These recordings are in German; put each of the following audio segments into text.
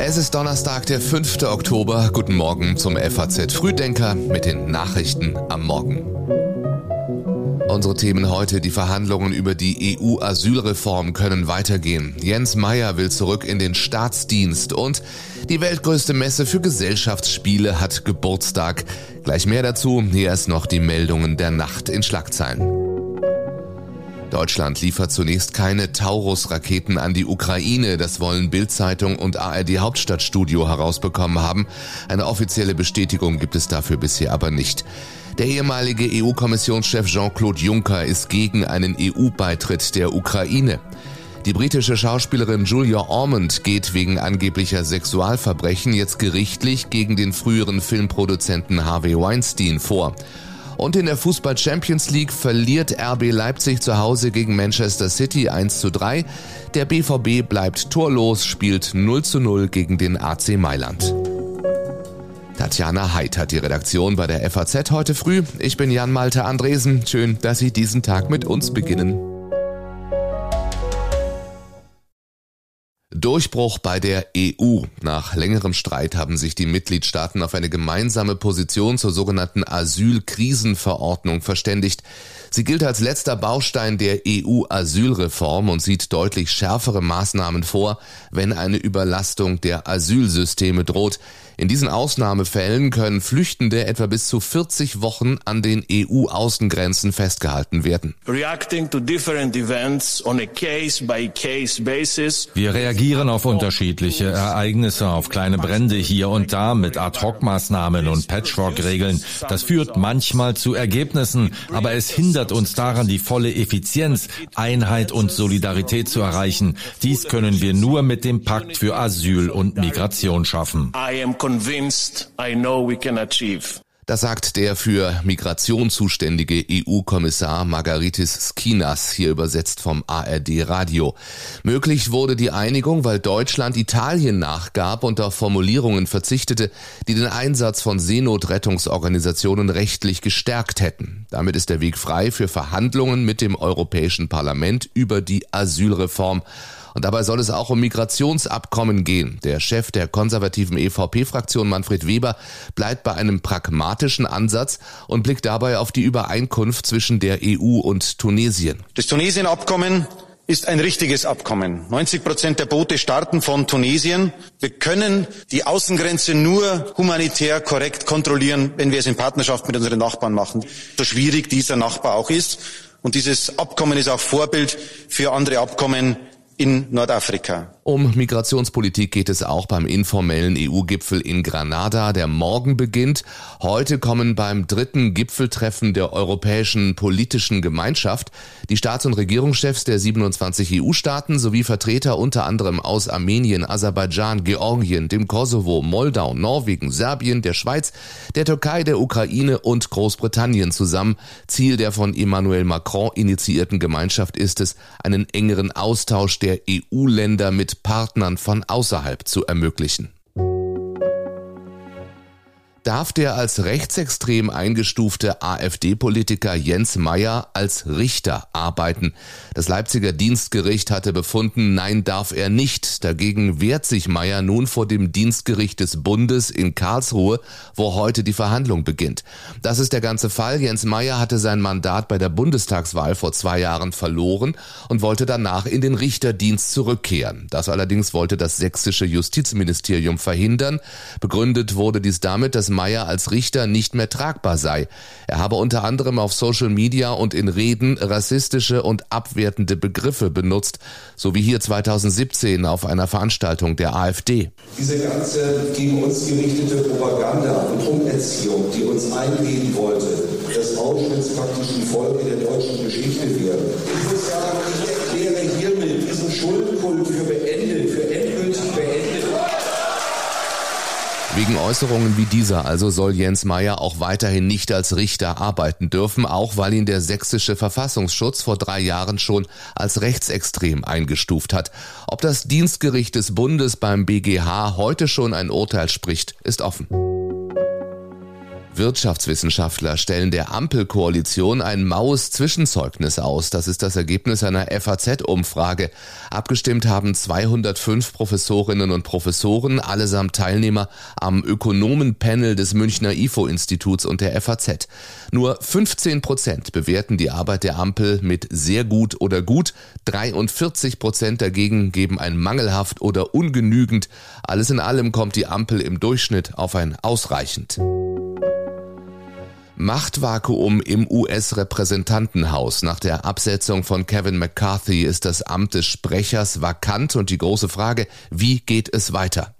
Es ist Donnerstag, der 5. Oktober. Guten Morgen zum FAZ Frühdenker mit den Nachrichten am Morgen. Unsere Themen heute, die Verhandlungen über die EU-Asylreform können weitergehen. Jens Meyer will zurück in den Staatsdienst und die weltgrößte Messe für Gesellschaftsspiele hat Geburtstag. Gleich mehr dazu, hier erst noch die Meldungen der Nacht in Schlagzeilen. Deutschland liefert zunächst keine Taurus-Raketen an die Ukraine. Das wollen Bild-Zeitung und ARD Hauptstadtstudio herausbekommen haben. Eine offizielle Bestätigung gibt es dafür bisher aber nicht. Der ehemalige EU-Kommissionschef Jean-Claude Juncker ist gegen einen EU-Beitritt der Ukraine. Die britische Schauspielerin Julia Ormond geht wegen angeblicher Sexualverbrechen jetzt gerichtlich gegen den früheren Filmproduzenten Harvey Weinstein vor. Und in der Fußball Champions League verliert RB Leipzig zu Hause gegen Manchester City 1 zu 3. Der BVB bleibt torlos, spielt 0 zu 0 gegen den AC Mailand. Tatjana Heid hat die Redaktion bei der FAZ heute früh. Ich bin Jan Malte Andresen. Schön, dass Sie diesen Tag mit uns beginnen. Durchbruch bei der EU. Nach längerem Streit haben sich die Mitgliedstaaten auf eine gemeinsame Position zur sogenannten Asylkrisenverordnung verständigt. Sie gilt als letzter Baustein der EU-Asylreform und sieht deutlich schärfere Maßnahmen vor, wenn eine Überlastung der Asylsysteme droht. In diesen Ausnahmefällen können Flüchtende etwa bis zu 40 Wochen an den EU-Außengrenzen festgehalten werden. Wir reagieren auf unterschiedliche Ereignisse, auf kleine Brände hier und da mit Ad-Hoc-Maßnahmen und Patchwork-Regeln. Das führt manchmal zu Ergebnissen, aber es hindert uns daran, die volle Effizienz, Einheit und Solidarität zu erreichen. Dies können wir nur mit dem Pakt für Asyl und Migration schaffen convinced I know we can achieve. Das sagt der für Migration zuständige EU-Kommissar Margaritis Skinas, hier übersetzt vom ARD Radio. Möglich wurde die Einigung, weil Deutschland Italien nachgab und auf Formulierungen verzichtete, die den Einsatz von Seenotrettungsorganisationen rechtlich gestärkt hätten. Damit ist der Weg frei für Verhandlungen mit dem Europäischen Parlament über die Asylreform. Und dabei soll es auch um Migrationsabkommen gehen. Der Chef der konservativen EVP-Fraktion Manfred Weber bleibt bei einem pragmatischen Ansatz und blickt dabei auf die Übereinkunft zwischen der EU und Tunesien. Das Tunesien-Abkommen ist ein richtiges Abkommen. 90 Prozent der Boote starten von Tunesien. Wir können die Außengrenze nur humanitär korrekt kontrollieren, wenn wir es in Partnerschaft mit unseren Nachbarn machen. So schwierig dieser Nachbar auch ist. Und dieses Abkommen ist auch Vorbild für andere Abkommen in Nordafrika. Um Migrationspolitik geht es auch beim informellen EU-Gipfel in Granada, der morgen beginnt. Heute kommen beim dritten Gipfeltreffen der Europäischen Politischen Gemeinschaft die Staats- und Regierungschefs der 27 EU-Staaten sowie Vertreter unter anderem aus Armenien, Aserbaidschan, Georgien, dem Kosovo, Moldau, Norwegen, Serbien, der Schweiz, der Türkei, der Ukraine und Großbritannien zusammen. Ziel der von Emmanuel Macron initiierten Gemeinschaft ist es, einen engeren Austausch der der EU-Länder mit Partnern von außerhalb zu ermöglichen darf der als rechtsextrem eingestufte AfD-Politiker Jens Meyer als Richter arbeiten. Das Leipziger Dienstgericht hatte befunden, nein, darf er nicht. Dagegen wehrt sich Meyer nun vor dem Dienstgericht des Bundes in Karlsruhe, wo heute die Verhandlung beginnt. Das ist der ganze Fall. Jens Meyer hatte sein Mandat bei der Bundestagswahl vor zwei Jahren verloren und wollte danach in den Richterdienst zurückkehren. Das allerdings wollte das sächsische Justizministerium verhindern. Begründet wurde dies damit, dass Meyer als Richter nicht mehr tragbar sei. Er habe unter anderem auf Social Media und in Reden rassistische und abwertende Begriffe benutzt, so wie hier 2017 auf einer Veranstaltung der AfD. Diese ganze gegen uns gerichtete Propaganda und Umerziehung, die uns eingehen wollte, dass Auschwitz praktisch die Folge der deutschen Geschichte wäre. Ich muss sagen, ich erkläre hiermit diesen Schuldkult Wegen Äußerungen wie dieser also soll Jens Meyer auch weiterhin nicht als Richter arbeiten dürfen, auch weil ihn der sächsische Verfassungsschutz vor drei Jahren schon als rechtsextrem eingestuft hat. Ob das Dienstgericht des Bundes beim BGH heute schon ein Urteil spricht, ist offen. Wirtschaftswissenschaftler stellen der Ampelkoalition ein maues Zwischenzeugnis aus. Das ist das Ergebnis einer FAZ-Umfrage. Abgestimmt haben 205 Professorinnen und Professoren, allesamt Teilnehmer am Ökonomenpanel des Münchner IFO-Instituts und der FAZ. Nur 15 Prozent bewerten die Arbeit der Ampel mit sehr gut oder gut. 43 Prozent dagegen geben ein mangelhaft oder ungenügend. Alles in allem kommt die Ampel im Durchschnitt auf ein ausreichend. Machtvakuum im US-Repräsentantenhaus. Nach der Absetzung von Kevin McCarthy ist das Amt des Sprechers vakant und die große Frage, wie geht es weiter?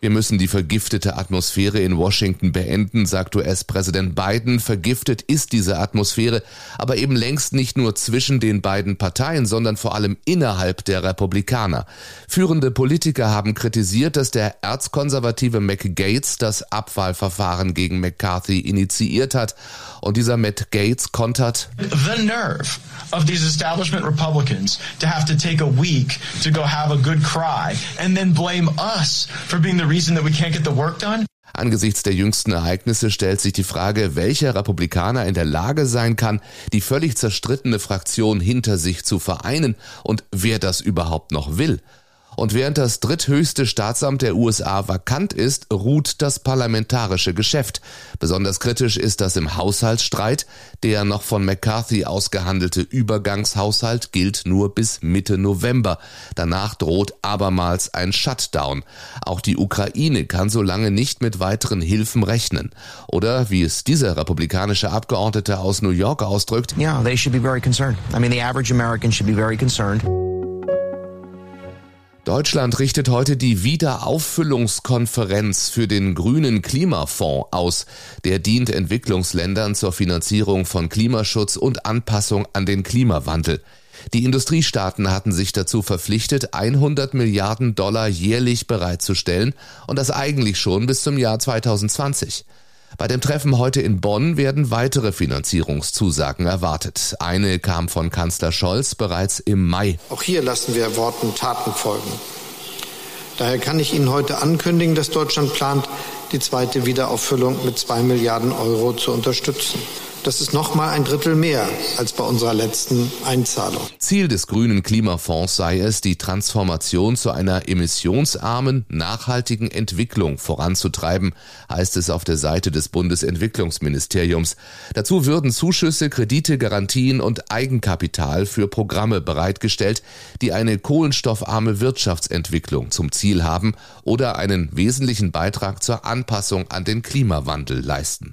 Wir müssen die vergiftete Atmosphäre in Washington beenden, sagt US-Präsident Biden. Vergiftet ist diese Atmosphäre, aber eben längst nicht nur zwischen den beiden Parteien, sondern vor allem innerhalb der Republikaner. Führende Politiker haben kritisiert, dass der erzkonservative McGates das Abwahlverfahren gegen McCarthy initiiert hat. Und dieser Matt Gates kontert. The nerve of these establishment Republicans to have to take a week to go have a good cry and then blame us for being the reason that we can't get the work done. Angesichts der jüngsten Ereignisse stellt sich die Frage, welcher Republikaner in der Lage sein kann, die völlig zerstrittene Fraktion hinter sich zu vereinen und wer das überhaupt noch will. Und während das dritthöchste Staatsamt der USA vakant ist, ruht das parlamentarische Geschäft. Besonders kritisch ist das im Haushaltsstreit. Der noch von McCarthy ausgehandelte Übergangshaushalt gilt nur bis Mitte November. Danach droht abermals ein Shutdown. Auch die Ukraine kann so lange nicht mit weiteren Hilfen rechnen. Oder wie es dieser republikanische Abgeordnete aus New York ausdrückt. Yeah, they should be very concerned. I mean, the average American should be very concerned. Deutschland richtet heute die Wiederauffüllungskonferenz für den grünen Klimafonds aus. Der dient Entwicklungsländern zur Finanzierung von Klimaschutz und Anpassung an den Klimawandel. Die Industriestaaten hatten sich dazu verpflichtet, 100 Milliarden Dollar jährlich bereitzustellen und das eigentlich schon bis zum Jahr 2020. Bei dem Treffen heute in Bonn werden weitere Finanzierungszusagen erwartet. Eine kam von Kanzler Scholz bereits im Mai. Auch hier lassen wir Worten Taten folgen. Daher kann ich Ihnen heute ankündigen, dass Deutschland plant, die zweite Wiederauffüllung mit zwei Milliarden Euro zu unterstützen. Das ist nochmal ein Drittel mehr als bei unserer letzten Einzahlung. Ziel des grünen Klimafonds sei es, die Transformation zu einer emissionsarmen, nachhaltigen Entwicklung voranzutreiben, heißt es auf der Seite des Bundesentwicklungsministeriums. Dazu würden Zuschüsse, Kredite, Garantien und Eigenkapital für Programme bereitgestellt, die eine kohlenstoffarme Wirtschaftsentwicklung zum Ziel haben oder einen wesentlichen Beitrag zur Anpassung an den Klimawandel leisten.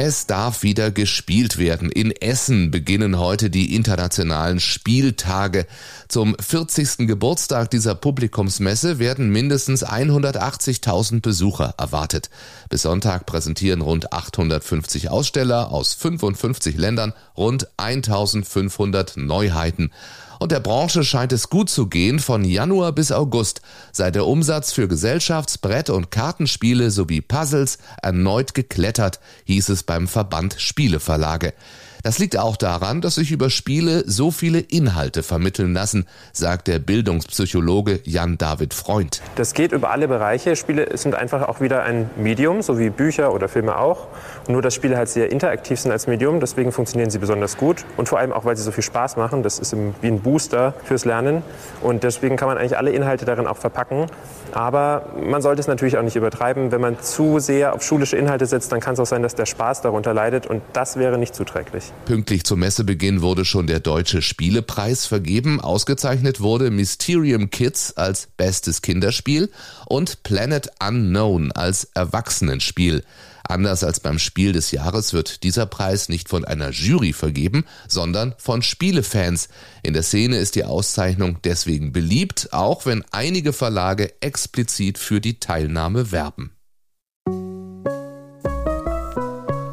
Es darf wieder gespielt werden. In Essen beginnen heute die internationalen Spieltage. Zum 40. Geburtstag dieser Publikumsmesse werden mindestens 180.000 Besucher erwartet. Bis Sonntag präsentieren rund 850 Aussteller aus 55 Ländern rund 1500 Neuheiten. Und der Branche scheint es gut zu gehen. Von Januar bis August sei der Umsatz für Gesellschafts-, Brett- und Kartenspiele sowie Puzzles erneut geklettert, hieß es beim Verband Spieleverlage. Das liegt auch daran, dass sich über Spiele so viele Inhalte vermitteln lassen, sagt der Bildungspsychologe Jan David Freund. Das geht über alle Bereiche. Spiele sind einfach auch wieder ein Medium, so wie Bücher oder Filme auch. Nur, dass Spiele halt sehr interaktiv sind als Medium, deswegen funktionieren sie besonders gut. Und vor allem auch, weil sie so viel Spaß machen. Das ist wie ein Booster fürs Lernen. Und deswegen kann man eigentlich alle Inhalte darin auch verpacken. Aber man sollte es natürlich auch nicht übertreiben. Wenn man zu sehr auf schulische Inhalte setzt, dann kann es auch sein, dass der Spaß darunter leidet. Und das wäre nicht zuträglich. Pünktlich zum Messebeginn wurde schon der Deutsche Spielepreis vergeben. Ausgezeichnet wurde Mysterium Kids als bestes Kinderspiel und Planet Unknown als Erwachsenenspiel. Anders als beim Spiel des Jahres wird dieser Preis nicht von einer Jury vergeben, sondern von Spielefans. In der Szene ist die Auszeichnung deswegen beliebt, auch wenn einige Verlage explizit für die Teilnahme werben.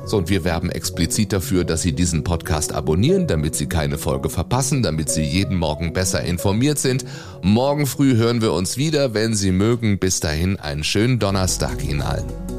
So, und wir werben explizit dafür, dass Sie diesen Podcast abonnieren, damit Sie keine Folge verpassen, damit Sie jeden Morgen besser informiert sind. Morgen früh hören wir uns wieder, wenn Sie mögen. Bis dahin einen schönen Donnerstag Ihnen allen.